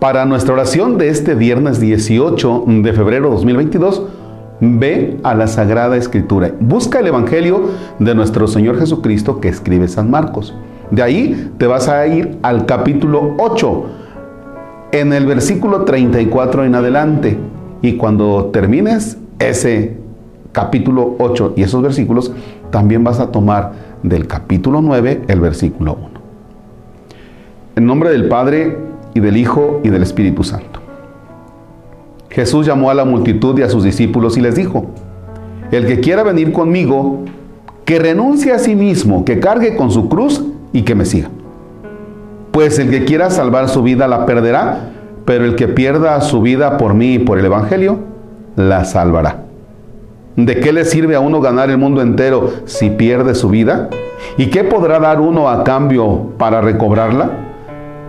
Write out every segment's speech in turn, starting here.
Para nuestra oración de este viernes 18 de febrero de 2022, ve a la Sagrada Escritura. Busca el Evangelio de nuestro Señor Jesucristo que escribe San Marcos. De ahí te vas a ir al capítulo 8, en el versículo 34 en adelante. Y cuando termines ese capítulo 8 y esos versículos, también vas a tomar del capítulo 9 el versículo 1. En nombre del Padre y del Hijo y del Espíritu Santo. Jesús llamó a la multitud y a sus discípulos y les dijo, el que quiera venir conmigo, que renuncie a sí mismo, que cargue con su cruz y que me siga. Pues el que quiera salvar su vida la perderá, pero el que pierda su vida por mí y por el Evangelio, la salvará. ¿De qué le sirve a uno ganar el mundo entero si pierde su vida? ¿Y qué podrá dar uno a cambio para recobrarla?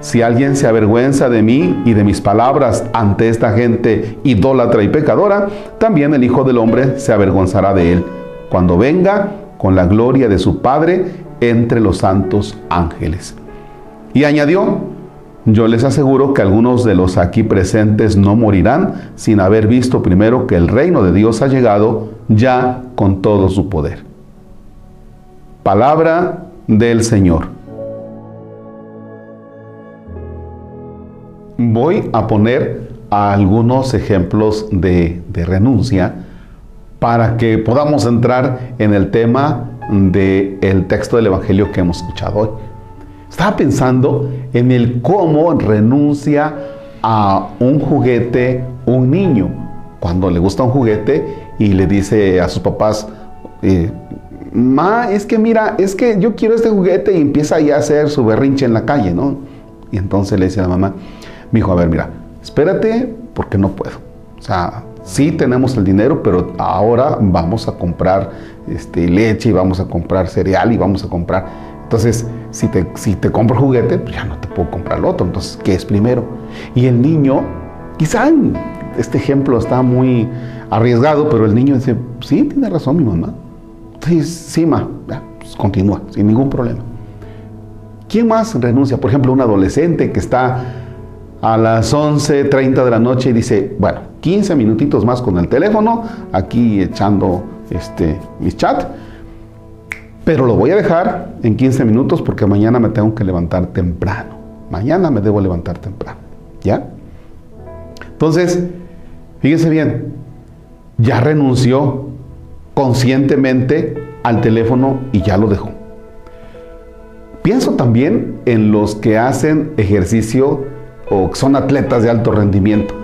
Si alguien se avergüenza de mí y de mis palabras ante esta gente idólatra y pecadora, también el Hijo del Hombre se avergonzará de él, cuando venga con la gloria de su Padre entre los santos ángeles. Y añadió, yo les aseguro que algunos de los aquí presentes no morirán sin haber visto primero que el reino de Dios ha llegado ya con todo su poder. Palabra del Señor. Voy a poner algunos ejemplos de, renuncia para que podamos entrar en el tema del texto del Evangelio que hemos escuchado hoy. Estaba pensando en el cómo renuncia a un juguete un niño cuando le gusta un juguete y le dice a sus papás, eh, Ma, es que mira, es que yo quiero este juguete y empieza ya a hacer su berrinche en la calle, ¿no? Y entonces le dice a la mamá, me dijo, a ver, mira, espérate porque no puedo. O sea, sí tenemos el dinero, pero ahora vamos a comprar este, leche y vamos a comprar cereal y vamos a comprar. Entonces, si te, si te compro juguete, pues ya no te puedo comprar el otro. Entonces, ¿qué es primero? Y el niño, quizá este ejemplo está muy arriesgado, pero el niño dice, sí, tiene razón mi mamá. Sí, sí, ma, pues continúa, sin ningún problema. ¿Quién más renuncia? Por ejemplo, un adolescente que está a las 11.30 de la noche y dice, bueno, 15 minutitos más con el teléfono, aquí echando este, mis chat, pero lo voy a dejar en 15 minutos porque mañana me tengo que levantar temprano. Mañana me debo levantar temprano. ¿Ya? Entonces, fíjense bien, ya renunció conscientemente al teléfono y ya lo dejó. Pienso también en los que hacen ejercicio o son atletas de alto rendimiento.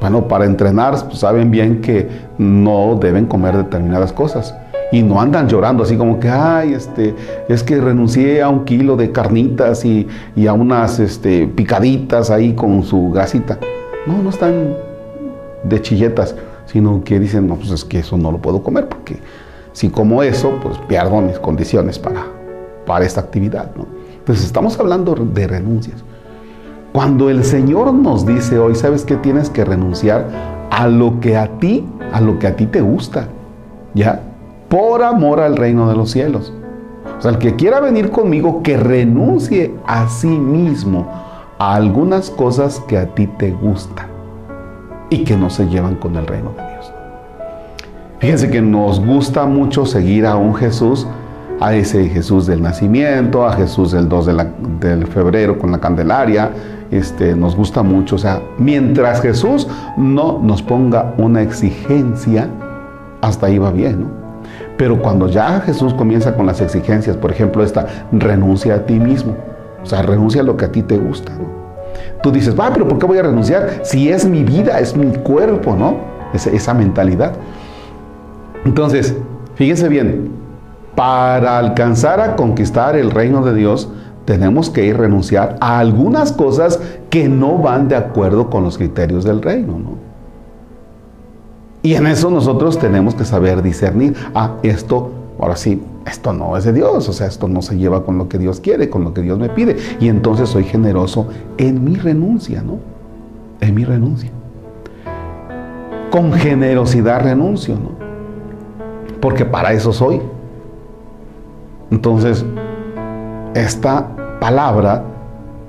Bueno, para entrenar pues, saben bien que no deben comer determinadas cosas y no andan llorando así como que, ay, este, es que renuncié a un kilo de carnitas y, a unas este, picaditas ahí con su grasita. No, no están de chilletas, sino que dicen, no, pues es que eso no lo puedo comer porque si como eso, pues pierdo mis condiciones para, para esta actividad. ¿no? Entonces estamos hablando de renuncias. Cuando el Señor nos dice hoy, ¿sabes qué? Tienes que renunciar a lo que a ti, a lo que a ti te gusta, ¿ya? Por amor al reino de los cielos. O sea, el que quiera venir conmigo, que renuncie a sí mismo a algunas cosas que a ti te gustan y que no se llevan con el reino de Dios. Fíjense que nos gusta mucho seguir a un Jesús a ese Jesús del nacimiento, a Jesús del 2 de, febrero con la Candelaria, este, nos gusta mucho. O sea, mientras Jesús no nos ponga una exigencia, hasta ahí va bien, ¿no? Pero cuando ya Jesús comienza con las exigencias, por ejemplo, esta renuncia a ti mismo, o sea, renuncia a lo que a ti te gusta, ¿no? Tú dices, va, pero ¿por qué voy a renunciar? Si es mi vida, es mi cuerpo, ¿no? Esa, esa mentalidad. Entonces, fíjense bien, para alcanzar a conquistar el reino de Dios, tenemos que ir renunciar a algunas cosas que no van de acuerdo con los criterios del reino. ¿no? Y en eso nosotros tenemos que saber discernir, ah, esto, ahora sí, esto no es de Dios, o sea, esto no se lleva con lo que Dios quiere, con lo que Dios me pide. Y entonces soy generoso en mi renuncia, ¿no? En mi renuncia. Con generosidad renuncio, ¿no? Porque para eso soy. Entonces, esta palabra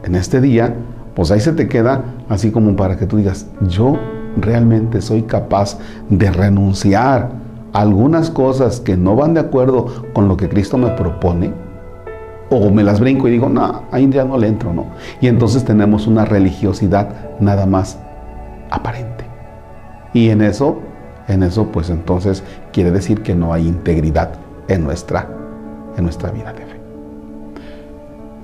en este día, pues ahí se te queda así como para que tú digas, yo realmente soy capaz de renunciar a algunas cosas que no van de acuerdo con lo que Cristo me propone, o me las brinco y digo, no, ahí ya no le entro, ¿no? Y entonces tenemos una religiosidad nada más aparente. Y en eso, en eso, pues entonces quiere decir que no hay integridad en nuestra, en nuestra vida de fe.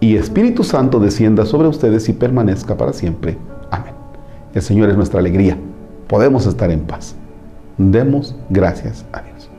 y Espíritu Santo descienda sobre ustedes y permanezca para siempre. Amén. El Señor es nuestra alegría. Podemos estar en paz. Demos gracias a Dios.